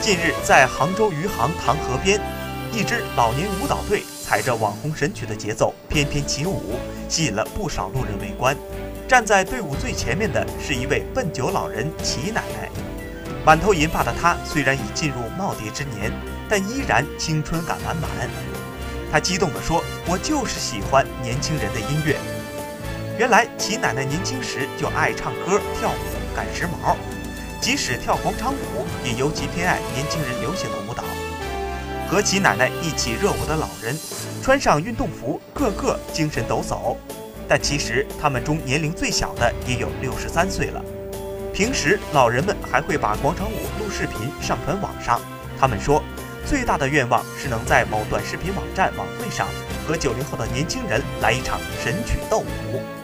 近日，在杭州余杭塘河边，一支老年舞蹈队踩着网红神曲的节奏翩翩起舞，吸引了不少路人围观。站在队伍最前面的是一位笨酒老人齐奶奶，满头银发的她虽然已进入耄耋之年，但依然青春感满满。她激动地说：“我就是喜欢年轻人的音乐。”原来齐奶奶年轻时就爱唱歌、跳舞、赶时髦，即使跳广场舞，也尤其偏爱年轻人流行的舞蹈。和其奶奶一起热舞的老人，穿上运动服，个个精神抖擞。但其实他们中年龄最小的也有六十三岁了。平时老人们还会把广场舞录视频上传网上。他们说，最大的愿望是能在某短视频网站晚会上和九零后的年轻人来一场神曲斗舞。